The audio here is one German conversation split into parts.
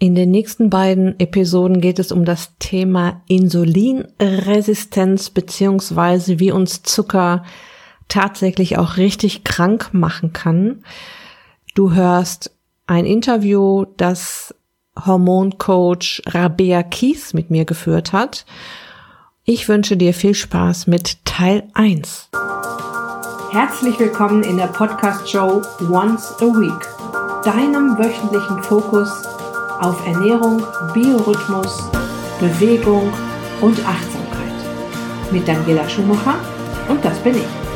In den nächsten beiden Episoden geht es um das Thema Insulinresistenz beziehungsweise wie uns Zucker tatsächlich auch richtig krank machen kann. Du hörst ein Interview, das Hormoncoach Rabea Kies mit mir geführt hat. Ich wünsche dir viel Spaß mit Teil 1. Herzlich willkommen in der Podcast-Show Once a Week, deinem wöchentlichen Fokus auf Ernährung, Biorhythmus, Bewegung und Achtsamkeit. Mit Daniela Schumacher und das bin ich.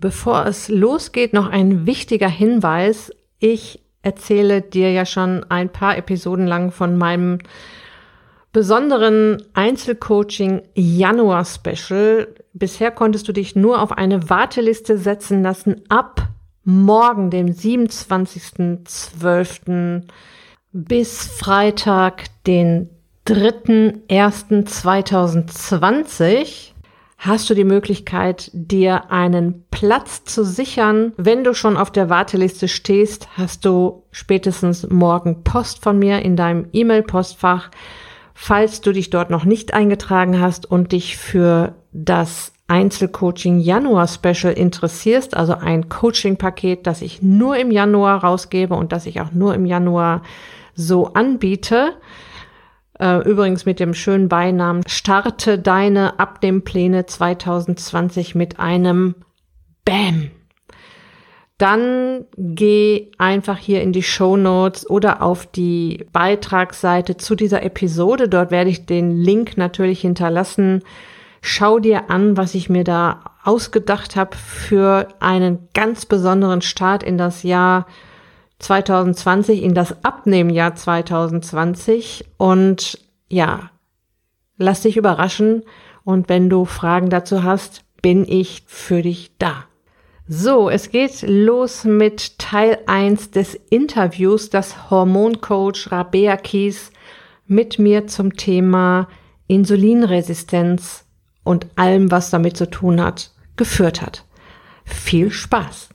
Bevor es losgeht, noch ein wichtiger Hinweis. Ich erzähle dir ja schon ein paar Episoden lang von meinem besonderen Einzelcoaching Januar Special. Bisher konntest du dich nur auf eine Warteliste setzen lassen ab morgen, dem 27.12. bis Freitag, den 3.1.2020 hast du die Möglichkeit, dir einen Platz zu sichern. Wenn du schon auf der Warteliste stehst, hast du spätestens morgen Post von mir in deinem E-Mail-Postfach. Falls du dich dort noch nicht eingetragen hast und dich für das Einzelcoaching Januar Special interessierst, also ein Coaching-Paket, das ich nur im Januar rausgebe und das ich auch nur im Januar so anbiete, übrigens mit dem schönen Beinamen Starte deine Abnehmpläne 2020 mit einem Bam. Dann geh einfach hier in die Show Notes oder auf die Beitragsseite zu dieser Episode. Dort werde ich den Link natürlich hinterlassen. Schau dir an, was ich mir da ausgedacht habe für einen ganz besonderen Start in das Jahr 2020 in das Abnehmjahr 2020 und ja, lass dich überraschen und wenn du Fragen dazu hast, bin ich für dich da. So, es geht los mit Teil 1 des Interviews, das Hormoncoach Rabea Kies mit mir zum Thema Insulinresistenz und allem, was damit zu tun hat, geführt hat. Viel Spaß!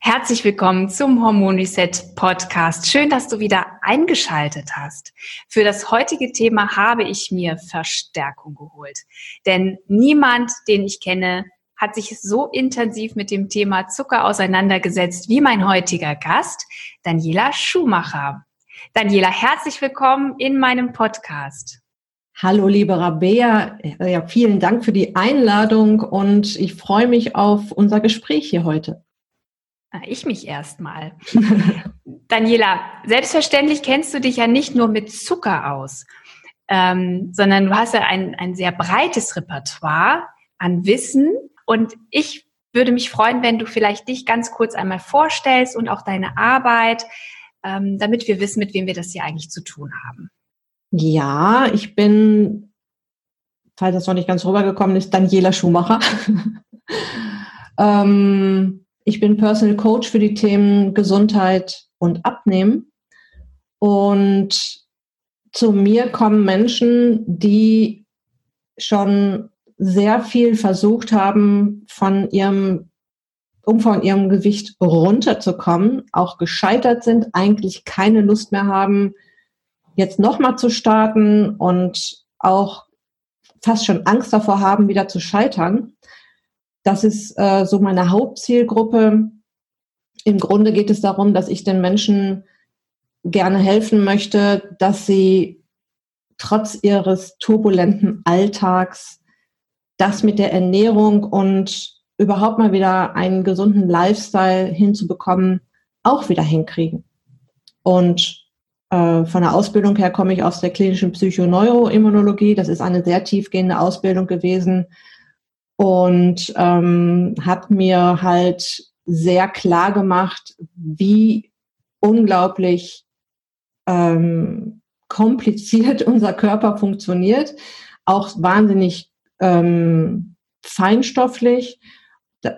Herzlich willkommen zum Hormon Reset Podcast. Schön, dass du wieder eingeschaltet hast. Für das heutige Thema habe ich mir Verstärkung geholt. Denn niemand, den ich kenne, hat sich so intensiv mit dem Thema Zucker auseinandergesetzt wie mein heutiger Gast, Daniela Schumacher. Daniela, herzlich willkommen in meinem Podcast. Hallo, liebe Rabea. Ja, vielen Dank für die Einladung und ich freue mich auf unser Gespräch hier heute. Ich mich erstmal. Daniela, selbstverständlich kennst du dich ja nicht nur mit Zucker aus, ähm, sondern du hast ja ein, ein sehr breites Repertoire an Wissen. Und ich würde mich freuen, wenn du vielleicht dich ganz kurz einmal vorstellst und auch deine Arbeit, ähm, damit wir wissen, mit wem wir das hier eigentlich zu tun haben. Ja, ich bin, falls das noch nicht ganz rübergekommen ist, Daniela Schumacher. ähm, ich bin Personal Coach für die Themen Gesundheit und Abnehmen. Und zu mir kommen Menschen, die schon sehr viel versucht haben, von ihrem um von ihrem Gewicht runterzukommen, auch gescheitert sind, eigentlich keine Lust mehr haben, jetzt nochmal zu starten und auch fast schon Angst davor haben, wieder zu scheitern. Das ist äh, so meine Hauptzielgruppe. Im Grunde geht es darum, dass ich den Menschen gerne helfen möchte, dass sie trotz ihres turbulenten Alltags das mit der Ernährung und überhaupt mal wieder einen gesunden Lifestyle hinzubekommen, auch wieder hinkriegen. Und äh, von der Ausbildung her komme ich aus der klinischen Psychoneuroimmunologie. Das ist eine sehr tiefgehende Ausbildung gewesen, und ähm, hat mir halt sehr klar gemacht, wie unglaublich ähm, kompliziert unser Körper funktioniert, auch wahnsinnig ähm, feinstofflich.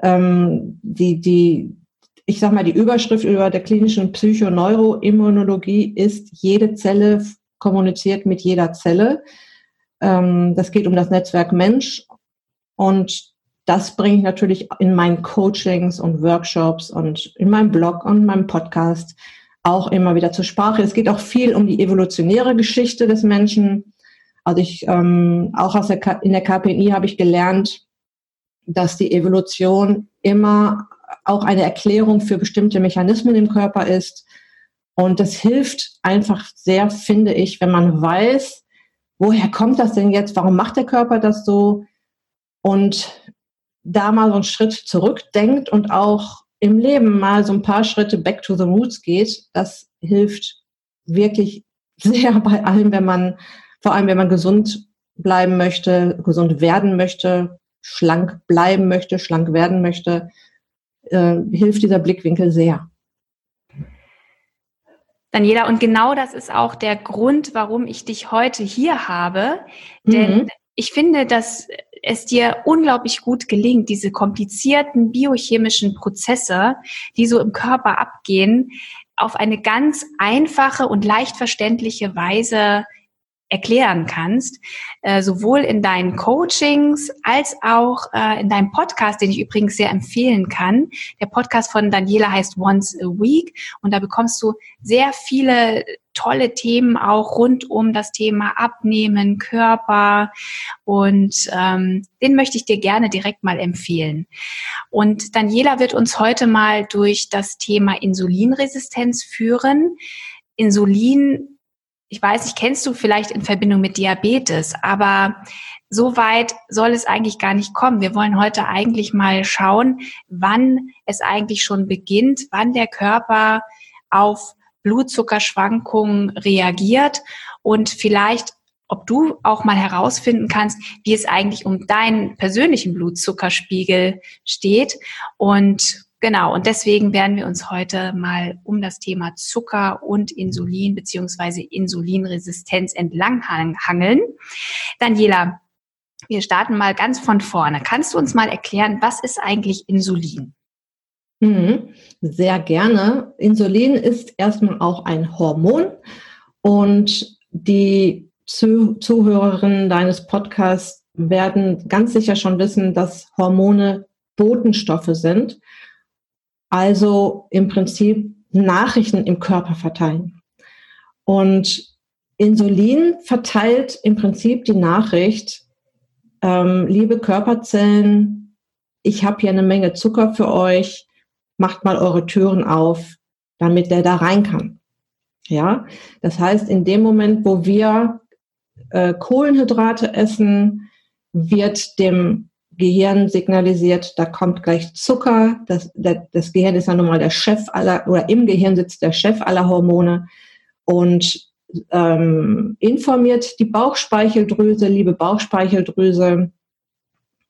Ähm, die, die, ich sag mal, die Überschrift über der klinischen Psychoneuroimmunologie ist, jede Zelle kommuniziert mit jeder Zelle. Ähm, das geht um das Netzwerk Mensch. Und das bringe ich natürlich in meinen Coachings und Workshops und in meinem Blog und meinem Podcast auch immer wieder zur Sprache. Es geht auch viel um die evolutionäre Geschichte des Menschen. Also ich ähm, auch aus der in der KPNI habe ich gelernt, dass die Evolution immer auch eine Erklärung für bestimmte Mechanismen im Körper ist. Und das hilft einfach sehr, finde ich, wenn man weiß, woher kommt das denn jetzt? Warum macht der Körper das so? Und da mal so einen Schritt zurückdenkt und auch im Leben mal so ein paar Schritte back to the roots geht, das hilft wirklich sehr bei allem, wenn man, vor allem wenn man gesund bleiben möchte, gesund werden möchte, schlank bleiben möchte, schlank werden möchte, äh, hilft dieser Blickwinkel sehr. Daniela, und genau das ist auch der Grund, warum ich dich heute hier habe. Denn mhm. ich finde, dass es dir unglaublich gut gelingt, diese komplizierten biochemischen Prozesse, die so im Körper abgehen, auf eine ganz einfache und leicht verständliche Weise erklären kannst, äh, sowohl in deinen Coachings als auch äh, in deinem Podcast, den ich übrigens sehr empfehlen kann. Der Podcast von Daniela heißt Once a Week und da bekommst du sehr viele tolle Themen auch rund um das Thema Abnehmen, Körper und ähm, den möchte ich dir gerne direkt mal empfehlen. Und Daniela wird uns heute mal durch das Thema Insulinresistenz führen. Insulin ich weiß nicht, kennst du vielleicht in Verbindung mit Diabetes, aber so weit soll es eigentlich gar nicht kommen. Wir wollen heute eigentlich mal schauen, wann es eigentlich schon beginnt, wann der Körper auf Blutzuckerschwankungen reagiert und vielleicht ob du auch mal herausfinden kannst, wie es eigentlich um deinen persönlichen Blutzuckerspiegel steht und Genau, und deswegen werden wir uns heute mal um das Thema Zucker und Insulin beziehungsweise Insulinresistenz entlanghangeln. Daniela, wir starten mal ganz von vorne. Kannst du uns mal erklären, was ist eigentlich Insulin? Mhm, sehr gerne. Insulin ist erstmal auch ein Hormon und die Zuhörerinnen deines Podcasts werden ganz sicher schon wissen, dass Hormone Botenstoffe sind also im Prinzip Nachrichten im Körper verteilen. Und Insulin verteilt im Prinzip die Nachricht, ähm, liebe Körperzellen, ich habe hier eine Menge Zucker für euch, macht mal eure Türen auf, damit der da rein kann. Ja, das heißt, in dem Moment, wo wir äh, Kohlenhydrate essen, wird dem Gehirn signalisiert, da kommt gleich Zucker. Das, das Gehirn ist ja nun mal der Chef aller, oder im Gehirn sitzt der Chef aller Hormone und ähm, informiert die Bauchspeicheldrüse, liebe Bauchspeicheldrüse,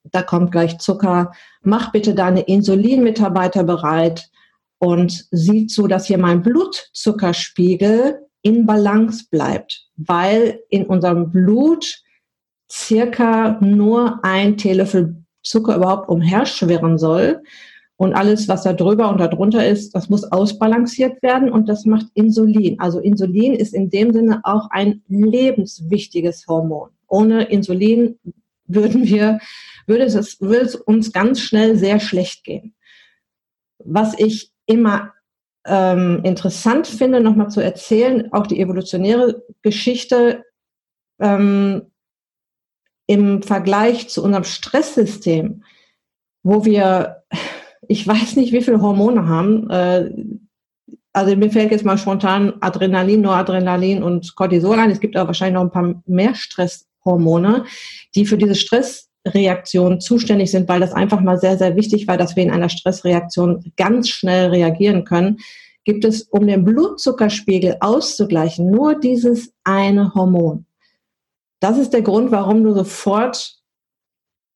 da kommt gleich Zucker, mach bitte deine Insulinmitarbeiter bereit und sieh zu, dass hier mein Blutzuckerspiegel in Balance bleibt, weil in unserem Blut circa nur ein Teelöffel Zucker überhaupt umherschwirren soll. Und alles, was da drüber und da drunter ist, das muss ausbalanciert werden und das macht Insulin. Also Insulin ist in dem Sinne auch ein lebenswichtiges Hormon. Ohne Insulin würden wir, würde es, würde es uns ganz schnell sehr schlecht gehen. Was ich immer ähm, interessant finde, nochmal zu erzählen, auch die evolutionäre Geschichte, ähm, im Vergleich zu unserem Stresssystem, wo wir, ich weiß nicht, wie viele Hormone haben, äh, also mir fällt jetzt mal spontan Adrenalin, Noradrenalin und Cortisol ein. Es gibt aber wahrscheinlich noch ein paar mehr Stresshormone, die für diese Stressreaktion zuständig sind, weil das einfach mal sehr, sehr wichtig war, dass wir in einer Stressreaktion ganz schnell reagieren können. Gibt es, um den Blutzuckerspiegel auszugleichen, nur dieses eine Hormon. Das ist der Grund, warum du sofort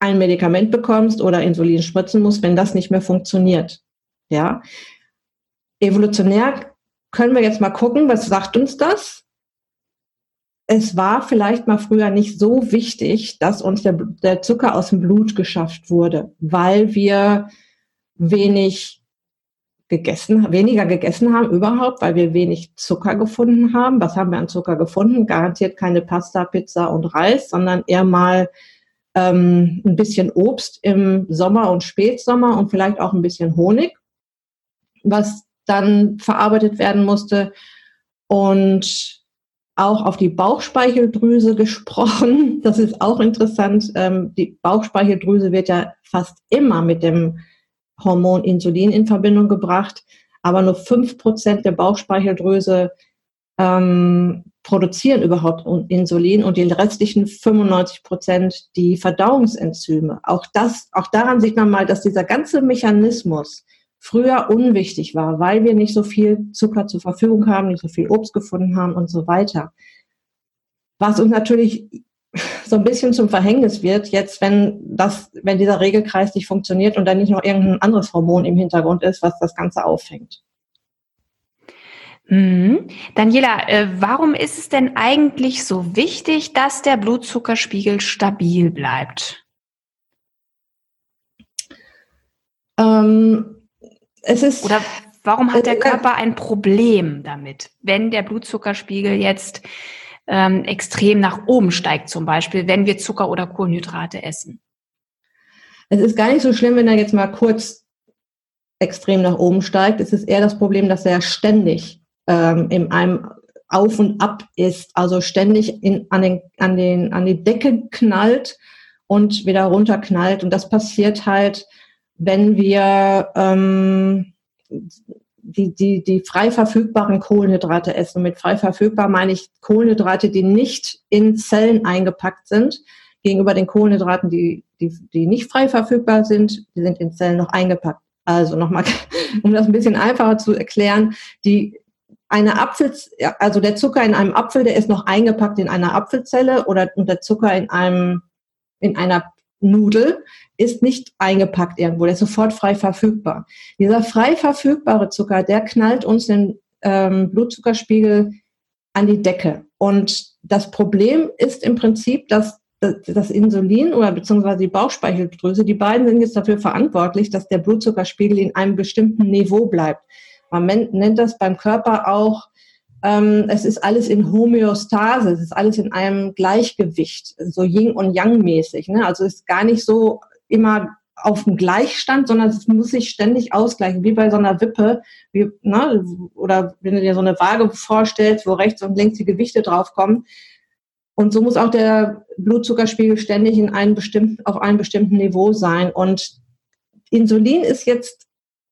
ein Medikament bekommst oder Insulin spritzen musst, wenn das nicht mehr funktioniert. Ja. Evolutionär können wir jetzt mal gucken, was sagt uns das? Es war vielleicht mal früher nicht so wichtig, dass uns der, der Zucker aus dem Blut geschafft wurde, weil wir wenig gegessen, weniger gegessen haben überhaupt, weil wir wenig Zucker gefunden haben. Was haben wir an Zucker gefunden? Garantiert keine Pasta, Pizza und Reis, sondern eher mal ähm, ein bisschen Obst im Sommer und Spätsommer und vielleicht auch ein bisschen Honig, was dann verarbeitet werden musste. Und auch auf die Bauchspeicheldrüse gesprochen. Das ist auch interessant. Ähm, die Bauchspeicheldrüse wird ja fast immer mit dem Hormon Insulin in Verbindung gebracht, aber nur fünf Prozent der Bauchspeicheldrüse ähm, produzieren überhaupt Insulin und die restlichen 95 Prozent die Verdauungsenzyme. Auch das, auch daran sieht man mal, dass dieser ganze Mechanismus früher unwichtig war, weil wir nicht so viel Zucker zur Verfügung haben, nicht so viel Obst gefunden haben und so weiter. Was uns natürlich so ein bisschen zum Verhängnis wird, jetzt, wenn das, wenn dieser Regelkreis nicht funktioniert und dann nicht noch irgendein anderes Hormon im Hintergrund ist, was das Ganze auffängt. Mhm. Daniela, äh, warum ist es denn eigentlich so wichtig, dass der Blutzuckerspiegel stabil bleibt? Ähm, es ist. Oder warum hat der äh, Körper ein Problem damit, wenn der Blutzuckerspiegel jetzt ähm, extrem nach oben steigt, zum Beispiel, wenn wir Zucker oder Kohlenhydrate essen? Es ist gar nicht so schlimm, wenn er jetzt mal kurz extrem nach oben steigt. Es ist eher das Problem, dass er ständig ähm, in einem Auf und Ab ist, also ständig in, an, den, an, den, an die Decke knallt und wieder runterknallt. Und das passiert halt, wenn wir ähm, die, die, die frei verfügbaren Kohlenhydrate essen. Mit frei verfügbar meine ich Kohlenhydrate, die nicht in Zellen eingepackt sind, gegenüber den Kohlenhydraten, die, die, die nicht frei verfügbar sind, die sind in Zellen noch eingepackt. Also nochmal, um das ein bisschen einfacher zu erklären, die eine Apfel, also der Zucker in einem Apfel, der ist noch eingepackt in einer Apfelzelle oder der Zucker in einem, in einer Nudel ist nicht eingepackt irgendwo, der ist sofort frei verfügbar. Dieser frei verfügbare Zucker, der knallt uns den ähm, Blutzuckerspiegel an die Decke. Und das Problem ist im Prinzip, dass das Insulin oder beziehungsweise die Bauchspeicheldrüse, die beiden sind jetzt dafür verantwortlich, dass der Blutzuckerspiegel in einem bestimmten Niveau bleibt. Man nennt das beim Körper auch es ist alles in Homöostase, es ist alles in einem Gleichgewicht, so Yin und Yang mäßig. Ne? Also es ist gar nicht so immer auf dem Gleichstand, sondern es muss sich ständig ausgleichen, wie bei so einer Wippe, wie, ne, oder wenn du dir so eine Waage vorstellst, wo rechts und links die Gewichte draufkommen. Und so muss auch der Blutzuckerspiegel ständig in einem bestimmten, auf einem bestimmten Niveau sein. Und Insulin ist jetzt,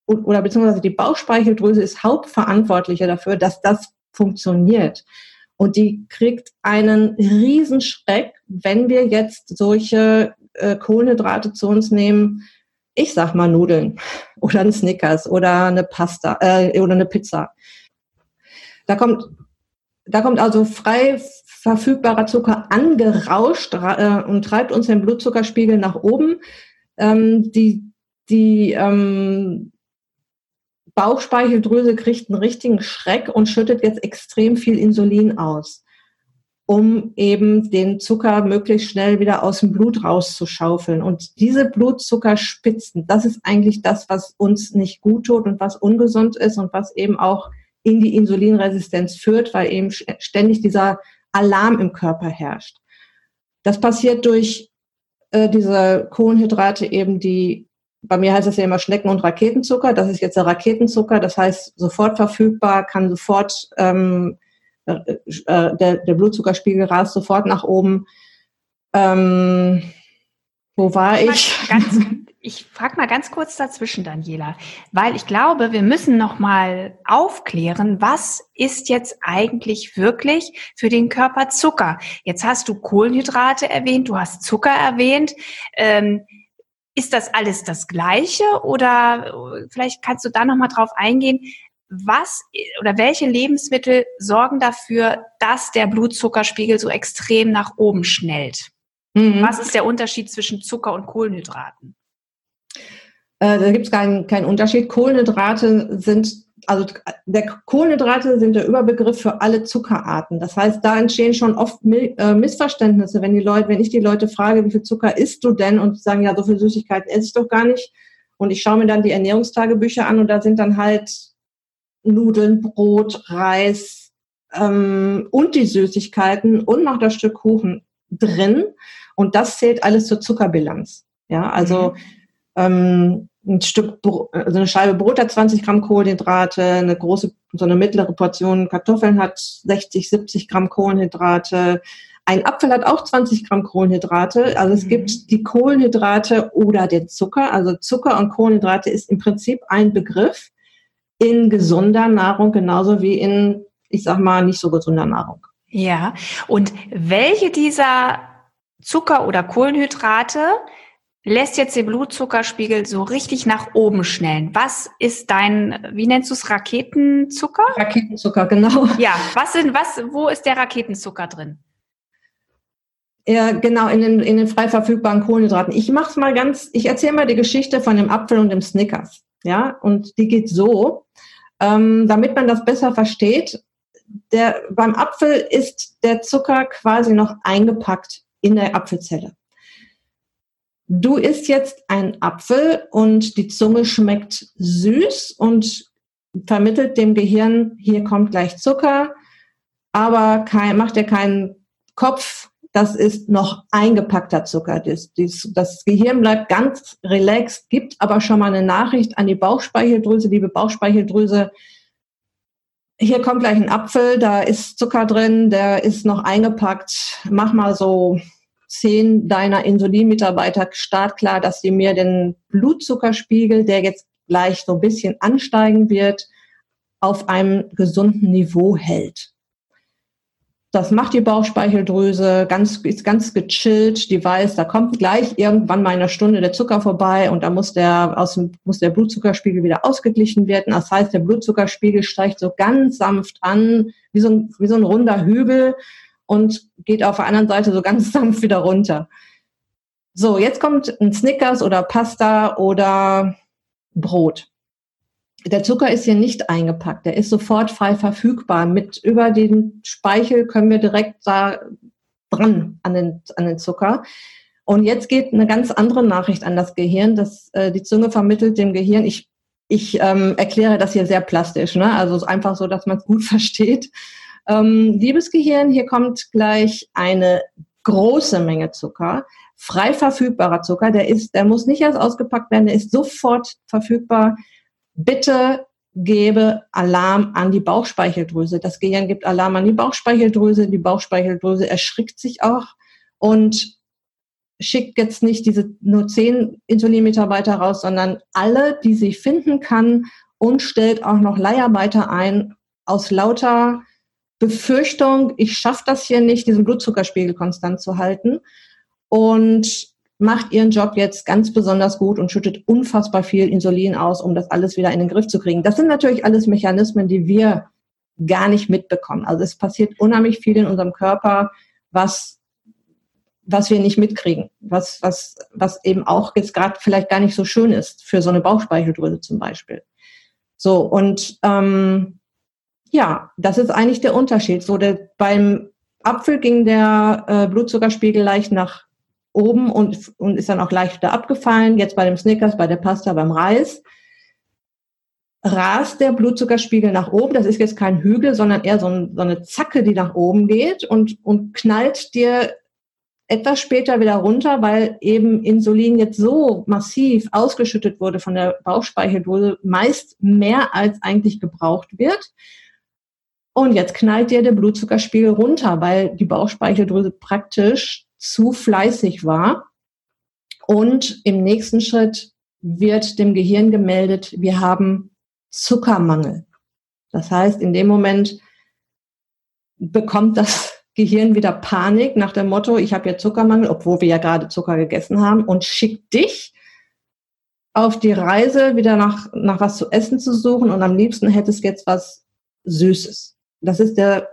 oder beziehungsweise die Bauchspeicheldrüse ist hauptverantwortlicher dafür, dass das funktioniert. Und die kriegt einen Riesenschreck, wenn wir jetzt solche äh, Kohlenhydrate zu uns nehmen. Ich sag mal Nudeln oder ein Snickers oder eine Pasta äh, oder eine Pizza. Da kommt, da kommt also frei verfügbarer Zucker angerauscht äh, und treibt uns den Blutzuckerspiegel nach oben. Ähm, die die ähm, Bauchspeicheldrüse kriegt einen richtigen Schreck und schüttet jetzt extrem viel Insulin aus, um eben den Zucker möglichst schnell wieder aus dem Blut rauszuschaufeln. Und diese Blutzuckerspitzen, das ist eigentlich das, was uns nicht gut tut und was ungesund ist und was eben auch in die Insulinresistenz führt, weil eben ständig dieser Alarm im Körper herrscht. Das passiert durch äh, diese Kohlenhydrate eben, die bei mir heißt es ja immer Schnecken- und Raketenzucker. Das ist jetzt der Raketenzucker, das heißt sofort verfügbar, kann sofort, ähm, äh, äh, der, der Blutzuckerspiegel rast sofort nach oben. Ähm, wo war ich? Ganz, ich frage mal ganz kurz dazwischen, Daniela, weil ich glaube, wir müssen noch mal aufklären, was ist jetzt eigentlich wirklich für den Körper Zucker? Jetzt hast du Kohlenhydrate erwähnt, du hast Zucker erwähnt. Ähm, ist das alles das Gleiche oder äh, vielleicht kannst du da noch mal drauf eingehen, was oder welche Lebensmittel sorgen dafür, dass der Blutzuckerspiegel so extrem nach oben schnellt? Mhm. Was ist der Unterschied zwischen Zucker und Kohlenhydraten? Äh, da gibt es keinen, keinen Unterschied. Kohlenhydrate sind also der Kohlenhydrate sind der Überbegriff für alle Zuckerarten. Das heißt, da entstehen schon oft äh, Missverständnisse, wenn die Leute, wenn ich die Leute frage, wie viel Zucker isst du denn und sagen, ja, so viel Süßigkeiten esse ich doch gar nicht. Und ich schaue mir dann die Ernährungstagebücher an und da sind dann halt Nudeln, Brot, Reis ähm, und die Süßigkeiten und noch das Stück Kuchen drin. Und das zählt alles zur Zuckerbilanz. Ja, also mhm. ähm, ein Stück, also eine Scheibe Brot hat 20 Gramm Kohlenhydrate, eine große, so eine mittlere Portion Kartoffeln hat 60, 70 Gramm Kohlenhydrate. Ein Apfel hat auch 20 Gramm Kohlenhydrate. Also es mhm. gibt die Kohlenhydrate oder den Zucker. Also Zucker und Kohlenhydrate ist im Prinzip ein Begriff in gesunder Nahrung genauso wie in, ich sag mal, nicht so gesunder Nahrung. Ja. Und welche dieser Zucker oder Kohlenhydrate lässt jetzt den Blutzuckerspiegel so richtig nach oben schnellen. Was ist dein, wie nennst du es, Raketenzucker? Raketenzucker, genau. Ja, was sind, was, wo ist der Raketenzucker drin? Ja, genau, in den, in den frei verfügbaren Kohlenhydraten. Ich mach's mal ganz, ich erzähle mal die Geschichte von dem Apfel und dem Snickers. Ja, und die geht so, ähm, damit man das besser versteht. Der, beim Apfel ist der Zucker quasi noch eingepackt in der Apfelzelle. Du isst jetzt einen Apfel und die Zunge schmeckt süß und vermittelt dem Gehirn, hier kommt gleich Zucker, aber kein, macht dir keinen Kopf, das ist noch eingepackter Zucker. Das, das, das Gehirn bleibt ganz relaxed, gibt aber schon mal eine Nachricht an die Bauchspeicheldrüse, liebe Bauchspeicheldrüse, hier kommt gleich ein Apfel, da ist Zucker drin, der ist noch eingepackt. Mach mal so zehn deiner Insulinmitarbeiter startklar, dass sie mir den Blutzuckerspiegel, der jetzt gleich so ein bisschen ansteigen wird, auf einem gesunden Niveau hält. Das macht die Bauchspeicheldrüse, ganz, ist ganz gechillt. Die weiß, da kommt gleich irgendwann mal in einer Stunde der Zucker vorbei und da muss der, aus dem, muss der Blutzuckerspiegel wieder ausgeglichen werden. Das heißt, der Blutzuckerspiegel steigt so ganz sanft an, wie so ein, wie so ein runder Hügel und geht auf der anderen Seite so ganz sanft wieder runter. So, jetzt kommt ein Snickers oder Pasta oder Brot. Der Zucker ist hier nicht eingepackt, der ist sofort frei verfügbar. Mit über den Speichel können wir direkt da dran an den, an den Zucker. Und jetzt geht eine ganz andere Nachricht an das Gehirn, dass äh, die Zunge vermittelt dem Gehirn, ich, ich ähm, erkläre das hier sehr plastisch, ne? also einfach so, dass man es gut versteht. Ähm, liebes Gehirn, hier kommt gleich eine große Menge Zucker, frei verfügbarer Zucker, der ist, der muss nicht erst ausgepackt werden, der ist sofort verfügbar. Bitte gebe Alarm an die Bauchspeicheldrüse. Das Gehirn gibt Alarm an die Bauchspeicheldrüse. Die Bauchspeicheldrüse erschrickt sich auch und schickt jetzt nicht diese nur zehn Insulinmitarbeiter raus, sondern alle, die sie finden kann und stellt auch noch Leiharbeiter ein aus lauter Befürchtung, ich schaffe das hier nicht, diesen Blutzuckerspiegel konstant zu halten und macht ihren Job jetzt ganz besonders gut und schüttet unfassbar viel Insulin aus, um das alles wieder in den Griff zu kriegen. Das sind natürlich alles Mechanismen, die wir gar nicht mitbekommen. Also es passiert unheimlich viel in unserem Körper, was was wir nicht mitkriegen, was, was, was eben auch jetzt gerade vielleicht gar nicht so schön ist für so eine Bauchspeicheldrüse zum Beispiel. So, und ähm, ja, das ist eigentlich der Unterschied. So, der, beim Apfel ging der äh, Blutzuckerspiegel leicht nach oben und, und ist dann auch leicht wieder abgefallen. Jetzt bei dem Snickers, bei der Pasta, beim Reis rast der Blutzuckerspiegel nach oben. Das ist jetzt kein Hügel, sondern eher so, ein, so eine Zacke, die nach oben geht und, und knallt dir etwas später wieder runter, weil eben Insulin jetzt so massiv ausgeschüttet wurde von der Bauchspeicheldrüse, meist mehr als eigentlich gebraucht wird. Und jetzt knallt dir der Blutzuckerspiegel runter, weil die Bauchspeicheldrüse praktisch zu fleißig war. Und im nächsten Schritt wird dem Gehirn gemeldet, wir haben Zuckermangel. Das heißt, in dem Moment bekommt das Gehirn wieder Panik nach dem Motto, ich habe ja Zuckermangel, obwohl wir ja gerade Zucker gegessen haben und schickt dich auf die Reise, wieder nach, nach was zu essen zu suchen und am liebsten hättest jetzt was Süßes. Das ist der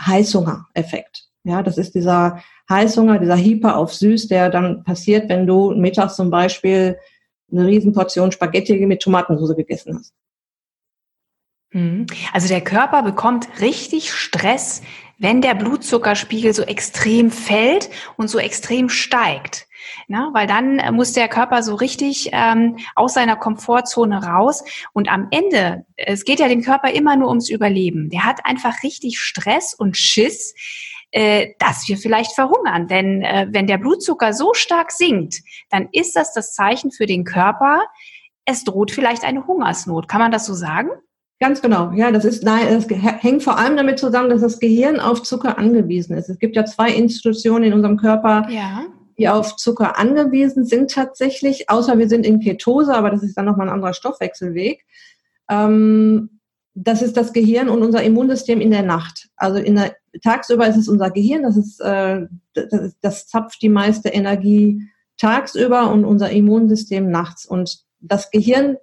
Heißhunger-Effekt. Ja, das ist dieser Heißhunger, dieser Hyper auf süß, der dann passiert, wenn du mittags zum Beispiel eine Riesenportion Spaghetti mit Tomatensauce gegessen hast. Mhm. Also der Körper bekommt richtig Stress, wenn der Blutzuckerspiegel so extrem fällt und so extrem steigt. Na, weil dann äh, muss der Körper so richtig ähm, aus seiner Komfortzone raus. Und am Ende, es geht ja dem Körper immer nur ums Überleben. Der hat einfach richtig Stress und Schiss, äh, dass wir vielleicht verhungern. Denn äh, wenn der Blutzucker so stark sinkt, dann ist das das Zeichen für den Körper, es droht vielleicht eine Hungersnot. Kann man das so sagen? Ganz genau. Ja, das ist, nein, das hängt vor allem damit zusammen, dass das Gehirn auf Zucker angewiesen ist. Es gibt ja zwei Institutionen in unserem Körper, ja. Die auf Zucker angewiesen sind tatsächlich, außer wir sind in Ketose, aber das ist dann nochmal ein anderer Stoffwechselweg. Ähm, das ist das Gehirn und unser Immunsystem in der Nacht. Also in der, tagsüber ist es unser Gehirn, das ist, äh, das, das zapft die meiste Energie tagsüber und unser Immunsystem nachts. Und das Gehirn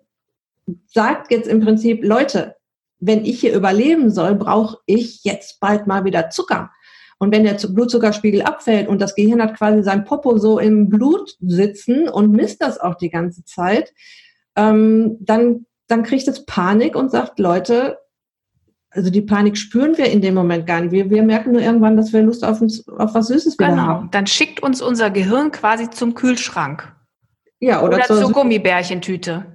sagt jetzt im Prinzip, Leute, wenn ich hier überleben soll, brauche ich jetzt bald mal wieder Zucker. Und wenn der Blutzuckerspiegel abfällt und das Gehirn hat quasi sein Popo so im Blut sitzen und misst das auch die ganze Zeit, ähm, dann, dann kriegt es Panik und sagt, Leute, also die Panik spüren wir in dem Moment gar nicht. Wir, wir merken nur irgendwann, dass wir Lust auf, uns, auf was Süßes wieder genau. haben. Dann schickt uns unser Gehirn quasi zum Kühlschrank. Ja, oder, oder zur, zur Gummibärchentüte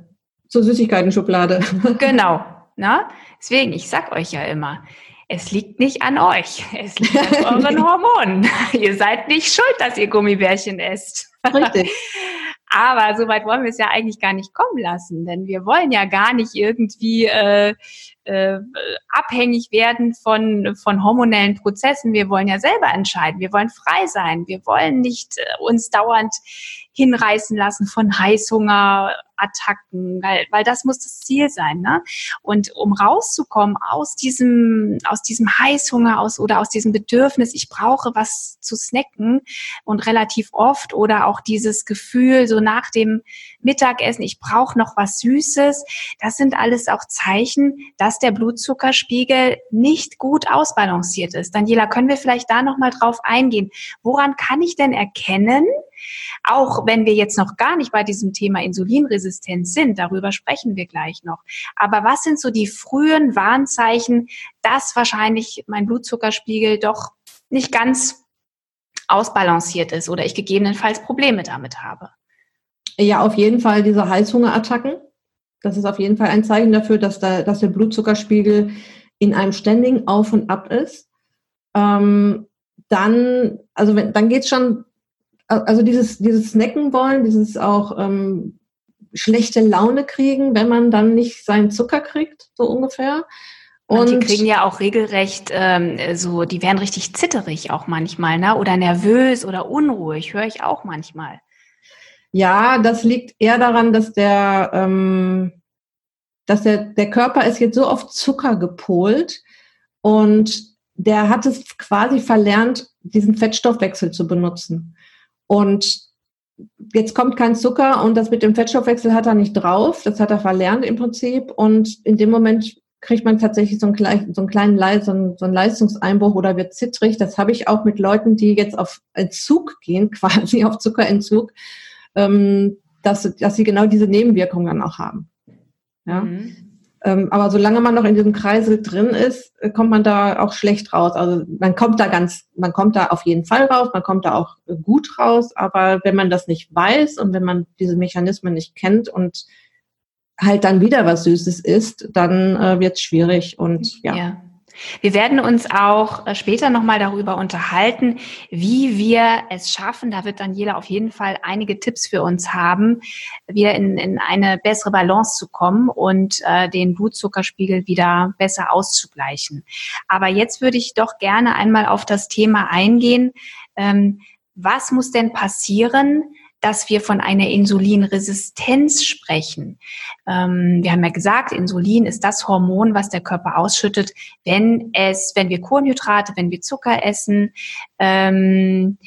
zur Süßigkeiten-Schublade. Genau. Na? Deswegen, ich sag euch ja immer, es liegt nicht an euch, es liegt an euren Hormonen. ihr seid nicht schuld, dass ihr Gummibärchen esst. Richtig. Aber so weit wollen wir es ja eigentlich gar nicht kommen lassen, denn wir wollen ja gar nicht irgendwie äh, äh, abhängig werden von, von hormonellen Prozessen. Wir wollen ja selber entscheiden. Wir wollen frei sein. Wir wollen nicht äh, uns dauernd hinreißen lassen von Heißhungerattacken, weil, weil das muss das Ziel sein. Ne? Und um rauszukommen aus diesem, aus diesem Heißhunger aus oder aus diesem Bedürfnis, ich brauche was zu snacken und relativ oft oder auch dieses Gefühl so nach dem Mittagessen, ich brauche noch was Süßes, das sind alles auch Zeichen, dass der Blutzuckerspiegel nicht gut ausbalanciert ist. Daniela, können wir vielleicht da nochmal drauf eingehen? Woran kann ich denn erkennen, auch wenn wir jetzt noch gar nicht bei diesem Thema Insulinresistenz sind, darüber sprechen wir gleich noch. Aber was sind so die frühen Warnzeichen, dass wahrscheinlich mein Blutzuckerspiegel doch nicht ganz ausbalanciert ist oder ich gegebenenfalls Probleme damit habe? Ja, auf jeden Fall diese Heißhungerattacken. Das ist auf jeden Fall ein Zeichen dafür, dass, da, dass der Blutzuckerspiegel in einem ständigen Auf und Ab ist. Ähm, dann, also dann geht's schon also dieses, dieses Snacken wollen, dieses auch ähm, schlechte Laune kriegen, wenn man dann nicht seinen Zucker kriegt, so ungefähr. Und die kriegen ja auch regelrecht ähm, so, die werden richtig zitterig auch manchmal, ne? Oder nervös oder unruhig, höre ich auch manchmal. Ja, das liegt eher daran, dass der, ähm, dass der, der Körper ist jetzt so auf Zucker gepolt und der hat es quasi verlernt, diesen Fettstoffwechsel zu benutzen. Und jetzt kommt kein Zucker und das mit dem Fettstoffwechsel hat er nicht drauf. Das hat er verlernt im Prinzip. Und in dem Moment kriegt man tatsächlich so einen, so einen kleinen so einen, so einen Leistungseinbruch oder wird zittrig. Das habe ich auch mit Leuten, die jetzt auf Entzug gehen, quasi auf Zuckerentzug, ähm, dass, dass sie genau diese Nebenwirkungen dann auch haben. Ja. Mhm. Ähm, aber solange man noch in diesem Kreisel drin ist, äh, kommt man da auch schlecht raus. Also man kommt da ganz, man kommt da auf jeden Fall raus, man kommt da auch äh, gut raus, aber wenn man das nicht weiß und wenn man diese Mechanismen nicht kennt und halt dann wieder was Süßes isst, dann äh, wird es schwierig und ja. ja. Wir werden uns auch äh, später nochmal darüber unterhalten, wie wir es schaffen. Da wird Daniela auf jeden Fall einige Tipps für uns haben, wieder in, in eine bessere Balance zu kommen und äh, den Blutzuckerspiegel wieder besser auszugleichen. Aber jetzt würde ich doch gerne einmal auf das Thema eingehen. Ähm, was muss denn passieren, dass wir von einer Insulinresistenz sprechen. Ähm, wir haben ja gesagt, Insulin ist das Hormon, was der Körper ausschüttet, wenn es, wenn wir Kohlenhydrate, wenn wir Zucker essen. Ähm,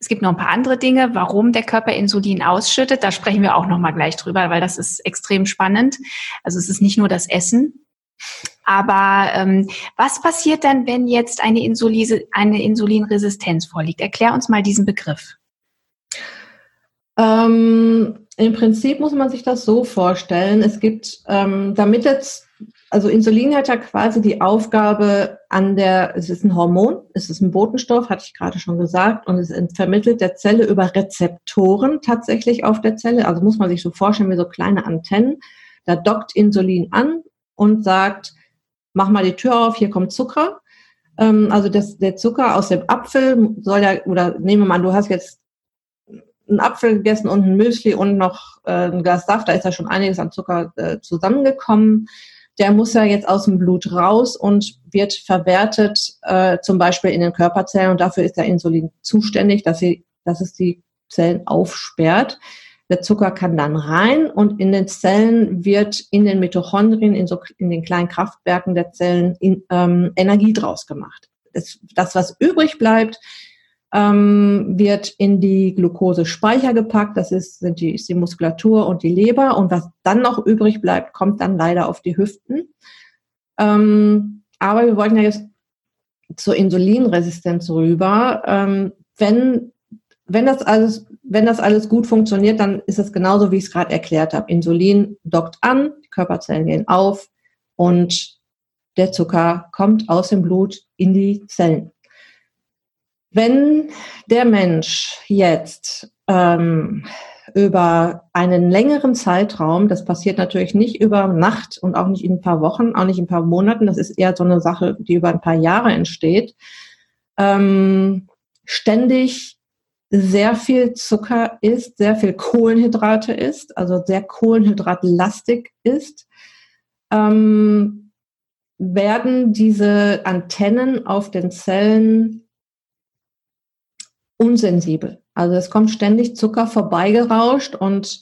es gibt noch ein paar andere Dinge, warum der Körper Insulin ausschüttet. Da sprechen wir auch noch mal gleich drüber, weil das ist extrem spannend. Also es ist nicht nur das Essen. Aber ähm, was passiert dann, wenn jetzt eine, Insulise, eine Insulinresistenz vorliegt? Erklär uns mal diesen Begriff. Ähm, Im Prinzip muss man sich das so vorstellen. Es gibt, ähm, damit jetzt also Insulin hat ja quasi die Aufgabe an der, es ist ein Hormon, es ist ein Botenstoff, hatte ich gerade schon gesagt, und es vermittelt der Zelle über Rezeptoren tatsächlich auf der Zelle. Also muss man sich so vorstellen wie so kleine Antennen. Da dockt Insulin an und sagt, mach mal die Tür auf, hier kommt Zucker. Ähm, also das, der Zucker aus dem Apfel soll ja, oder nehmen wir mal, du hast jetzt einen Apfel gegessen und ein Müsli und noch äh, ein Glas Saft, da ist ja schon einiges an Zucker äh, zusammengekommen der muss ja jetzt aus dem Blut raus und wird verwertet, äh, zum Beispiel in den Körperzellen. Und dafür ist der Insulin zuständig, dass, sie, dass es die Zellen aufsperrt. Der Zucker kann dann rein und in den Zellen wird in den Mitochondrien, in, so, in den kleinen Kraftwerken der Zellen in, ähm, Energie draus gemacht. Das, das, was übrig bleibt, ähm, wird in die Glukosespeicher gepackt. Das ist, sind die, ist die Muskulatur und die Leber. Und was dann noch übrig bleibt, kommt dann leider auf die Hüften. Ähm, aber wir wollten ja jetzt zur Insulinresistenz rüber. Ähm, wenn, wenn, das alles, wenn das alles gut funktioniert, dann ist es genauso, wie ich es gerade erklärt habe. Insulin dockt an, die Körperzellen gehen auf und der Zucker kommt aus dem Blut in die Zellen. Wenn der Mensch jetzt ähm, über einen längeren Zeitraum, das passiert natürlich nicht über Nacht und auch nicht in ein paar Wochen, auch nicht in ein paar Monaten, das ist eher so eine Sache, die über ein paar Jahre entsteht, ähm, ständig sehr viel Zucker isst, sehr viel Kohlenhydrate isst, also sehr kohlenhydratlastig ist, ähm, werden diese Antennen auf den Zellen unsensibel. Also es kommt ständig Zucker vorbeigerauscht und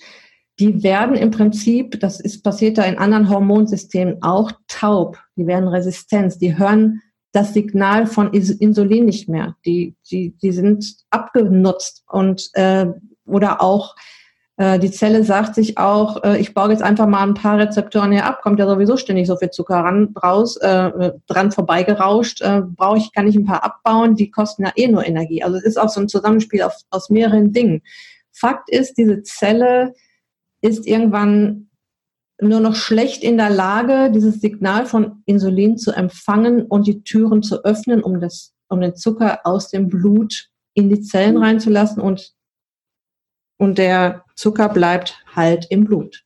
die werden im Prinzip, das ist passiert da in anderen Hormonsystemen auch taub. Die werden resistent. Die hören das Signal von Insulin nicht mehr. Die, die, die sind abgenutzt und äh, oder auch die Zelle sagt sich auch, äh, ich baue jetzt einfach mal ein paar Rezeptoren hier ab, kommt ja sowieso ständig so viel Zucker ran, raus, äh, dran vorbeigerauscht, äh, brauche ich, kann ich ein paar abbauen, die kosten ja eh nur Energie. Also es ist auch so ein Zusammenspiel auf, aus mehreren Dingen. Fakt ist, diese Zelle ist irgendwann nur noch schlecht in der Lage, dieses Signal von Insulin zu empfangen und die Türen zu öffnen, um das, um den Zucker aus dem Blut in die Zellen reinzulassen und und der Zucker bleibt halt im Blut.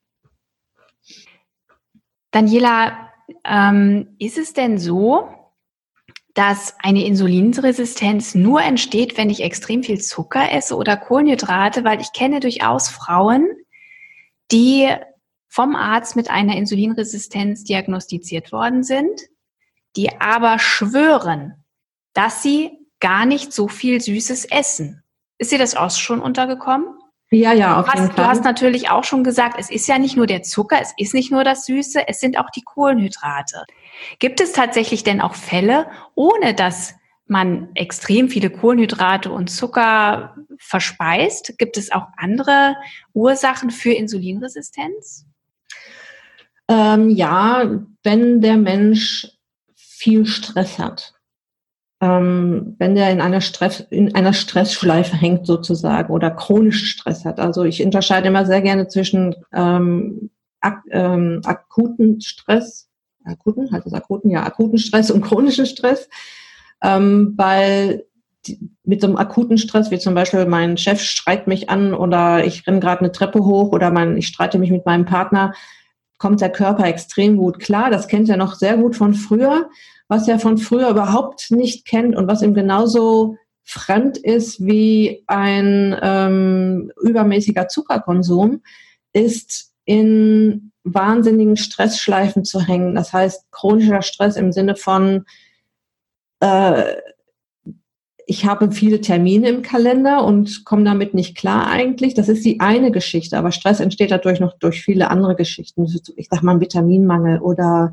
Daniela, ähm, ist es denn so, dass eine Insulinresistenz nur entsteht, wenn ich extrem viel Zucker esse oder Kohlenhydrate? Weil ich kenne durchaus Frauen, die vom Arzt mit einer Insulinresistenz diagnostiziert worden sind, die aber schwören, dass sie gar nicht so viel Süßes essen. Ist dir das auch schon untergekommen? Ja, ja, auf jeden Fall. Du hast natürlich auch schon gesagt, es ist ja nicht nur der Zucker, es ist nicht nur das Süße, es sind auch die Kohlenhydrate. Gibt es tatsächlich denn auch Fälle, ohne dass man extrem viele Kohlenhydrate und Zucker verspeist? Gibt es auch andere Ursachen für Insulinresistenz? Ähm, ja, wenn der Mensch viel Stress hat ähm, wenn der in einer, Stress, in einer Stressschleife hängt sozusagen oder chronischen Stress hat. Also ich unterscheide immer sehr gerne zwischen ähm, ak ähm, akuten Stress, akuten, halt das akuten, ja, akuten Stress und chronischen Stress, ähm, weil mit so einem akuten Stress, wie zum Beispiel mein Chef schreit mich an oder ich renne gerade eine Treppe hoch oder mein, ich streite mich mit meinem Partner, kommt der Körper extrem gut klar. Das kennt er noch sehr gut von früher was er von früher überhaupt nicht kennt und was ihm genauso fremd ist wie ein ähm, übermäßiger Zuckerkonsum, ist in wahnsinnigen Stressschleifen zu hängen. Das heißt, chronischer Stress im Sinne von, äh, ich habe viele Termine im Kalender und komme damit nicht klar eigentlich. Das ist die eine Geschichte, aber Stress entsteht dadurch noch durch viele andere Geschichten. Ich sag mal Vitaminmangel oder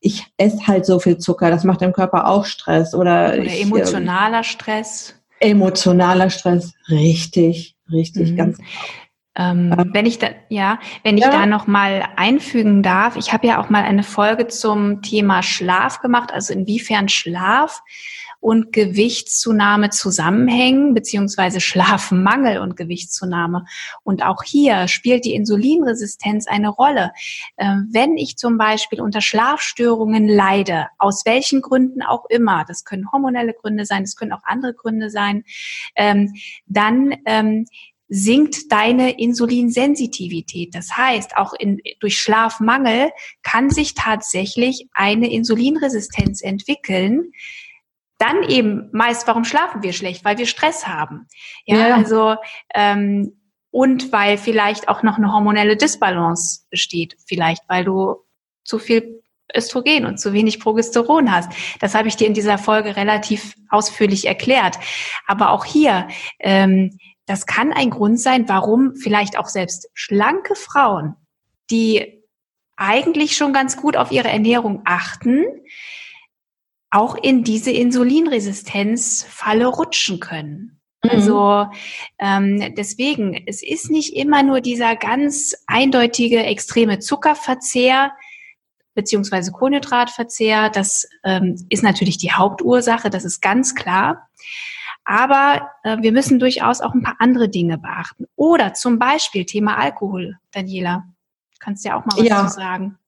ich esse halt so viel Zucker, das macht dem Körper auch Stress. Oder, oder ich, emotionaler Stress. Emotionaler Stress, richtig, richtig, mhm. ganz. Ähm. Wenn ich da, ja, wenn ich ja. da noch mal einfügen darf, ich habe ja auch mal eine Folge zum Thema Schlaf gemacht, also inwiefern Schlaf und Gewichtszunahme zusammenhängen, beziehungsweise Schlafmangel und Gewichtszunahme. Und auch hier spielt die Insulinresistenz eine Rolle. Ähm, wenn ich zum Beispiel unter Schlafstörungen leide, aus welchen Gründen auch immer, das können hormonelle Gründe sein, das können auch andere Gründe sein, ähm, dann ähm, sinkt deine Insulinsensitivität. Das heißt, auch in, durch Schlafmangel kann sich tatsächlich eine Insulinresistenz entwickeln, dann eben meist, warum schlafen wir schlecht? Weil wir Stress haben. Ja, ja. also ähm, und weil vielleicht auch noch eine hormonelle Disbalance besteht, vielleicht weil du zu viel Östrogen und zu wenig Progesteron hast. Das habe ich dir in dieser Folge relativ ausführlich erklärt. Aber auch hier, ähm, das kann ein Grund sein, warum vielleicht auch selbst schlanke Frauen, die eigentlich schon ganz gut auf ihre Ernährung achten, auch in diese Insulinresistenzfalle rutschen können. Mhm. Also ähm, deswegen, es ist nicht immer nur dieser ganz eindeutige extreme Zuckerverzehr beziehungsweise Kohlenhydratverzehr. Das ähm, ist natürlich die Hauptursache, das ist ganz klar. Aber äh, wir müssen durchaus auch ein paar andere Dinge beachten. Oder zum Beispiel Thema Alkohol, Daniela. Du kannst ja auch mal was ja. zu sagen.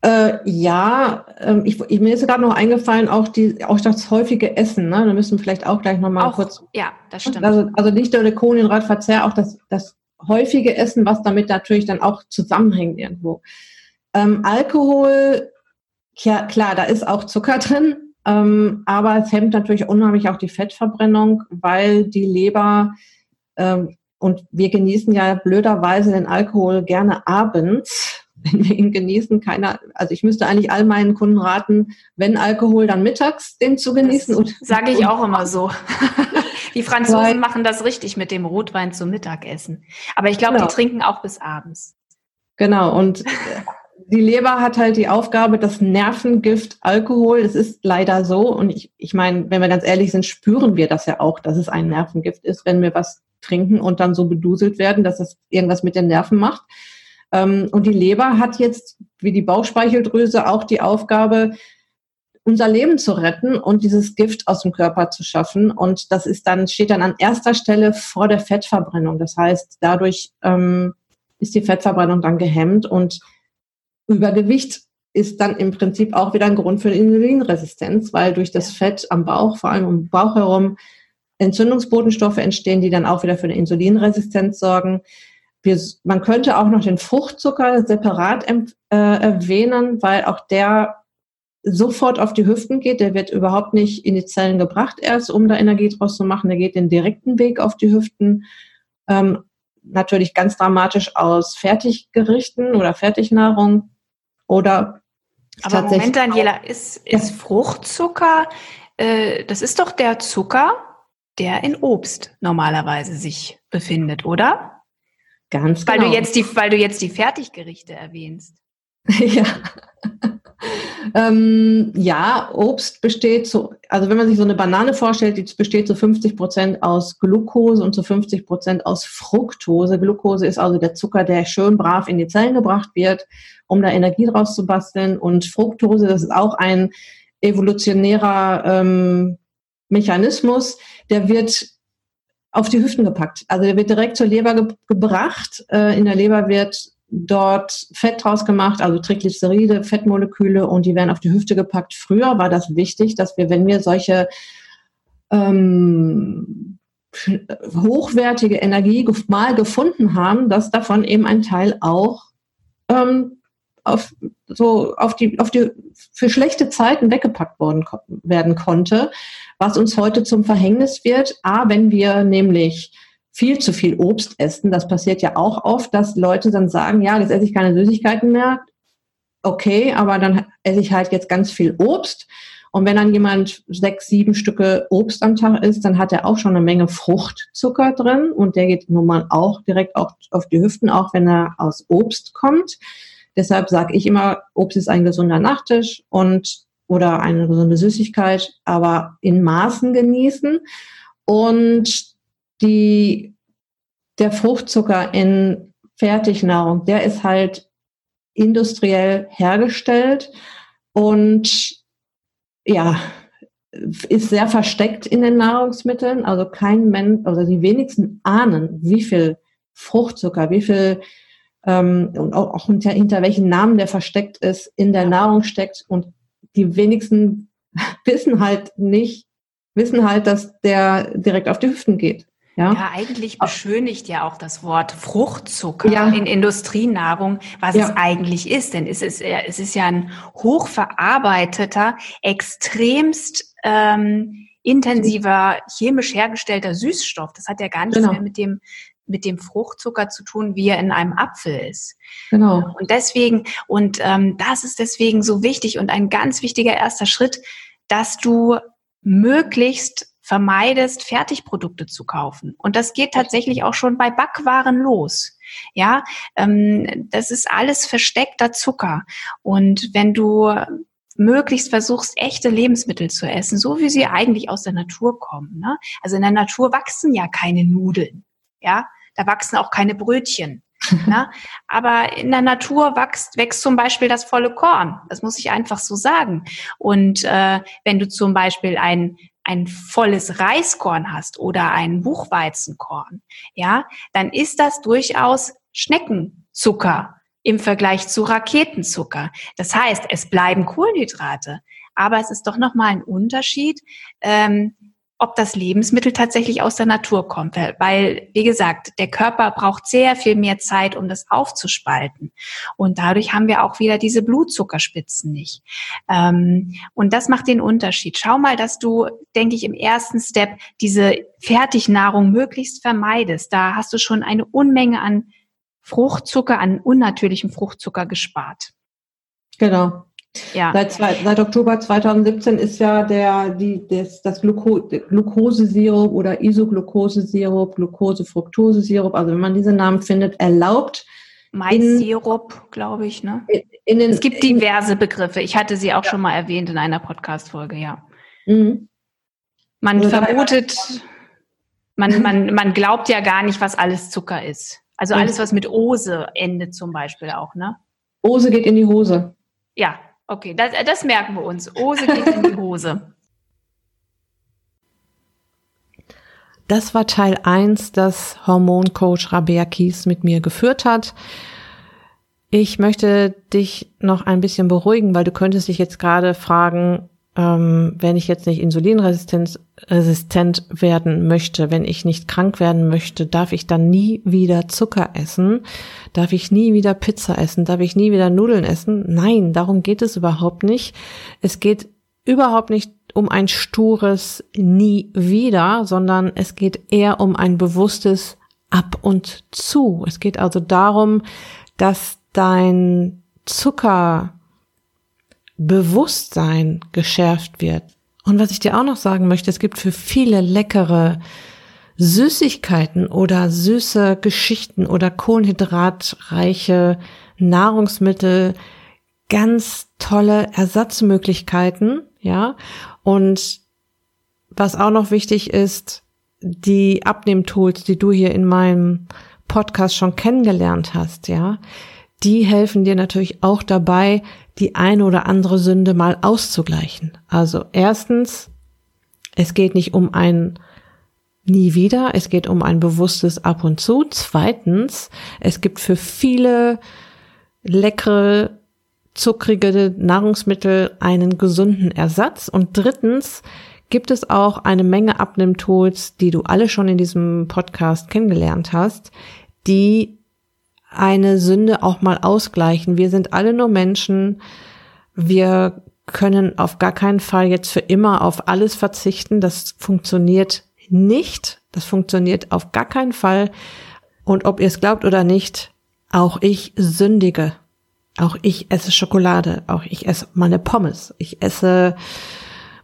Äh, ja, ähm, ich, ich, mir ist gerade noch eingefallen, auch, die, auch das häufige Essen. Ne? Da müssen wir vielleicht auch gleich nochmal kurz. Ja, das stimmt. Also, also nicht nur der Kohlenhydratverzehr, auch das, das häufige Essen, was damit natürlich dann auch zusammenhängt irgendwo. Ähm, Alkohol, ja, klar, da ist auch Zucker drin, ähm, aber es hemmt natürlich unheimlich auch die Fettverbrennung, weil die Leber ähm, und wir genießen ja blöderweise den Alkohol gerne abends wenn wir ihn genießen, keiner, also ich müsste eigentlich all meinen Kunden raten, wenn Alkohol, dann mittags den zu genießen. Sage ich auch immer so. die Franzosen Weil, machen das richtig mit dem Rotwein zum Mittagessen. Aber ich glaube, genau. die trinken auch bis abends. Genau, und die Leber hat halt die Aufgabe, das Nervengift Alkohol, das ist leider so. Und ich, ich meine, wenn wir ganz ehrlich sind, spüren wir das ja auch, dass es ein Nervengift ist, wenn wir was trinken und dann so beduselt werden, dass es irgendwas mit den Nerven macht. Ähm, und die Leber hat jetzt, wie die Bauchspeicheldrüse, auch die Aufgabe, unser Leben zu retten und dieses Gift aus dem Körper zu schaffen. Und das ist dann, steht dann an erster Stelle vor der Fettverbrennung. Das heißt, dadurch ähm, ist die Fettverbrennung dann gehemmt und Übergewicht ist dann im Prinzip auch wieder ein Grund für Insulinresistenz, weil durch das Fett am Bauch, vor allem um Bauch herum, Entzündungsbotenstoffe entstehen, die dann auch wieder für eine Insulinresistenz sorgen. Wir, man könnte auch noch den Fruchtzucker separat äh, erwähnen, weil auch der sofort auf die Hüften geht. Der wird überhaupt nicht in die Zellen gebracht erst, um da Energie draus zu machen. Der geht den direkten Weg auf die Hüften. Ähm, natürlich ganz dramatisch aus Fertiggerichten oder Fertignahrung oder aber Moment, Daniela, ist, ist Fruchtzucker, äh, das ist doch der Zucker, der in Obst normalerweise sich befindet, oder? Ganz weil genau. Du jetzt die, weil du jetzt die Fertiggerichte erwähnst. ja. ähm, ja, Obst besteht so, also wenn man sich so eine Banane vorstellt, die besteht zu 50 Prozent aus Glucose und zu 50 Prozent aus Fructose. Glucose ist also der Zucker, der schön brav in die Zellen gebracht wird, um da Energie draus zu basteln. Und Fructose, das ist auch ein evolutionärer ähm, Mechanismus, der wird auf die Hüften gepackt. Also der wird direkt zur Leber ge gebracht. Äh, in der Leber wird dort Fett draus gemacht, also Triglyceride, Fettmoleküle und die werden auf die Hüfte gepackt. Früher war das wichtig, dass wir, wenn wir solche ähm, hochwertige Energie mal gefunden haben, dass davon eben ein Teil auch ähm, auf, so auf die, auf die, für schlechte Zeiten weggepackt worden, werden konnte, was uns heute zum Verhängnis wird. A, wenn wir nämlich viel zu viel Obst essen, das passiert ja auch oft, dass Leute dann sagen, ja, jetzt esse ich keine Süßigkeiten mehr. Okay, aber dann esse ich halt jetzt ganz viel Obst. Und wenn dann jemand sechs, sieben Stücke Obst am Tag isst, dann hat er auch schon eine Menge Fruchtzucker drin und der geht nun mal auch direkt auf, auf die Hüften, auch wenn er aus Obst kommt. Deshalb sage ich immer, Obst ist ein gesunder Nachtisch und oder eine gesunde Süßigkeit, aber in Maßen genießen. Und die der Fruchtzucker in Fertignahrung, der ist halt industriell hergestellt und ja, ist sehr versteckt in den Nahrungsmitteln. Also kein Mensch, also die wenigsten ahnen, wie viel Fruchtzucker, wie viel ähm, und auch, auch hinter, hinter welchen Namen der versteckt ist, in der Nahrung steckt. Und die wenigsten wissen halt nicht, wissen halt, dass der direkt auf die Hüften geht. Ja, ja eigentlich beschönigt ja auch das Wort Fruchtzucker ja. in Industrienahrung, was ja. es eigentlich ist. Denn es ist, es ist ja ein hochverarbeiteter, extremst ähm, intensiver, chemisch hergestellter Süßstoff. Das hat ja gar nichts genau. mehr mit dem mit dem Fruchtzucker zu tun, wie er in einem Apfel ist. Genau. Und deswegen, und ähm, das ist deswegen so wichtig und ein ganz wichtiger erster Schritt, dass du möglichst vermeidest, Fertigprodukte zu kaufen. Und das geht tatsächlich auch schon bei Backwaren los. Ja, ähm, das ist alles versteckter Zucker. Und wenn du möglichst versuchst, echte Lebensmittel zu essen, so wie sie eigentlich aus der Natur kommen. Ne? Also in der Natur wachsen ja keine Nudeln. Ja, da wachsen auch keine Brötchen. ne? Aber in der Natur wächst, wächst zum Beispiel das volle Korn. Das muss ich einfach so sagen. Und äh, wenn du zum Beispiel ein ein volles Reiskorn hast oder ein Buchweizenkorn, ja, dann ist das durchaus Schneckenzucker im Vergleich zu Raketenzucker. Das heißt, es bleiben Kohlenhydrate, aber es ist doch nochmal ein Unterschied, ähm, ob das Lebensmittel tatsächlich aus der Natur kommt. Weil, wie gesagt, der Körper braucht sehr viel mehr Zeit, um das aufzuspalten. Und dadurch haben wir auch wieder diese Blutzuckerspitzen nicht. Ähm, und das macht den Unterschied. Schau mal, dass du, denke ich, im ersten Step diese Fertignahrung möglichst vermeidest. Da hast du schon eine Unmenge an Fruchtzucker, an unnatürlichem Fruchtzucker gespart. Genau. Ja. Seit, seit Oktober 2017 ist ja der, die, das, das Gluco, Glukosesirup oder Isoglukosesirup, Glucose-Fructose-Sirup, also wenn man diese Namen findet, erlaubt. Mais-Sirup, glaube ich, ne? In, in, es gibt diverse Begriffe. Ich hatte sie auch ja. schon mal erwähnt in einer Podcast-Folge, ja. Mhm. Man also vermutet, man, man, man glaubt ja gar nicht, was alles Zucker ist. Also alles, was mit Ose endet zum Beispiel auch, ne? Ose geht in die Hose. Ja, Okay, das, das merken wir uns. Hose geht in die Hose. Das war Teil 1, das Hormoncoach Rabea Kies mit mir geführt hat. Ich möchte dich noch ein bisschen beruhigen, weil du könntest dich jetzt gerade fragen, ähm, wenn ich jetzt nicht insulinresistent resistent werden möchte, wenn ich nicht krank werden möchte, darf ich dann nie wieder Zucker essen? Darf ich nie wieder Pizza essen? Darf ich nie wieder Nudeln essen? Nein, darum geht es überhaupt nicht. Es geht überhaupt nicht um ein stures nie wieder, sondern es geht eher um ein bewusstes ab und zu. Es geht also darum, dass dein Zucker Bewusstsein geschärft wird. Und was ich dir auch noch sagen möchte, es gibt für viele leckere Süßigkeiten oder süße Geschichten oder kohlenhydratreiche Nahrungsmittel ganz tolle Ersatzmöglichkeiten, ja. Und was auch noch wichtig ist, die Abnehmtools, die du hier in meinem Podcast schon kennengelernt hast, ja, die helfen dir natürlich auch dabei, die eine oder andere Sünde mal auszugleichen. Also erstens, es geht nicht um ein nie wieder, es geht um ein bewusstes Ab und zu. Zweitens, es gibt für viele leckere, zuckrige Nahrungsmittel einen gesunden Ersatz. Und drittens, gibt es auch eine Menge Abnimmtools, die du alle schon in diesem Podcast kennengelernt hast, die eine Sünde auch mal ausgleichen. Wir sind alle nur Menschen. Wir können auf gar keinen Fall jetzt für immer auf alles verzichten. Das funktioniert nicht. Das funktioniert auf gar keinen Fall. Und ob ihr es glaubt oder nicht, auch ich sündige. Auch ich esse Schokolade. Auch ich esse meine Pommes. Ich esse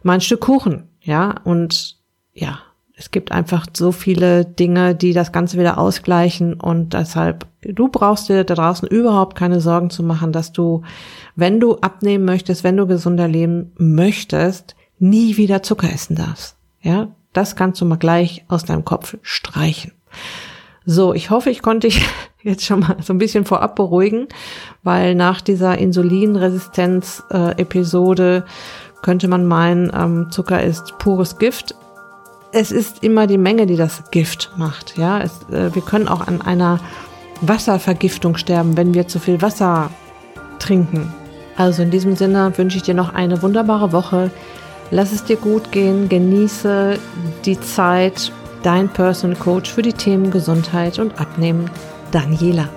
mein Stück Kuchen. Ja, und ja, es gibt einfach so viele Dinge, die das Ganze wieder ausgleichen und deshalb, du brauchst dir da draußen überhaupt keine Sorgen zu machen, dass du, wenn du abnehmen möchtest, wenn du gesunder leben möchtest, nie wieder Zucker essen darfst. Ja, das kannst du mal gleich aus deinem Kopf streichen. So, ich hoffe, ich konnte dich jetzt schon mal so ein bisschen vorab beruhigen, weil nach dieser Insulinresistenz-Episode könnte man meinen, ähm, Zucker ist pures Gift. Es ist immer die Menge, die das Gift macht. Ja, es, äh, wir können auch an einer Wasservergiftung sterben, wenn wir zu viel Wasser trinken. Also in diesem Sinne wünsche ich dir noch eine wunderbare Woche. Lass es dir gut gehen, genieße die Zeit. Dein Personal Coach für die Themen Gesundheit und Abnehmen, Daniela.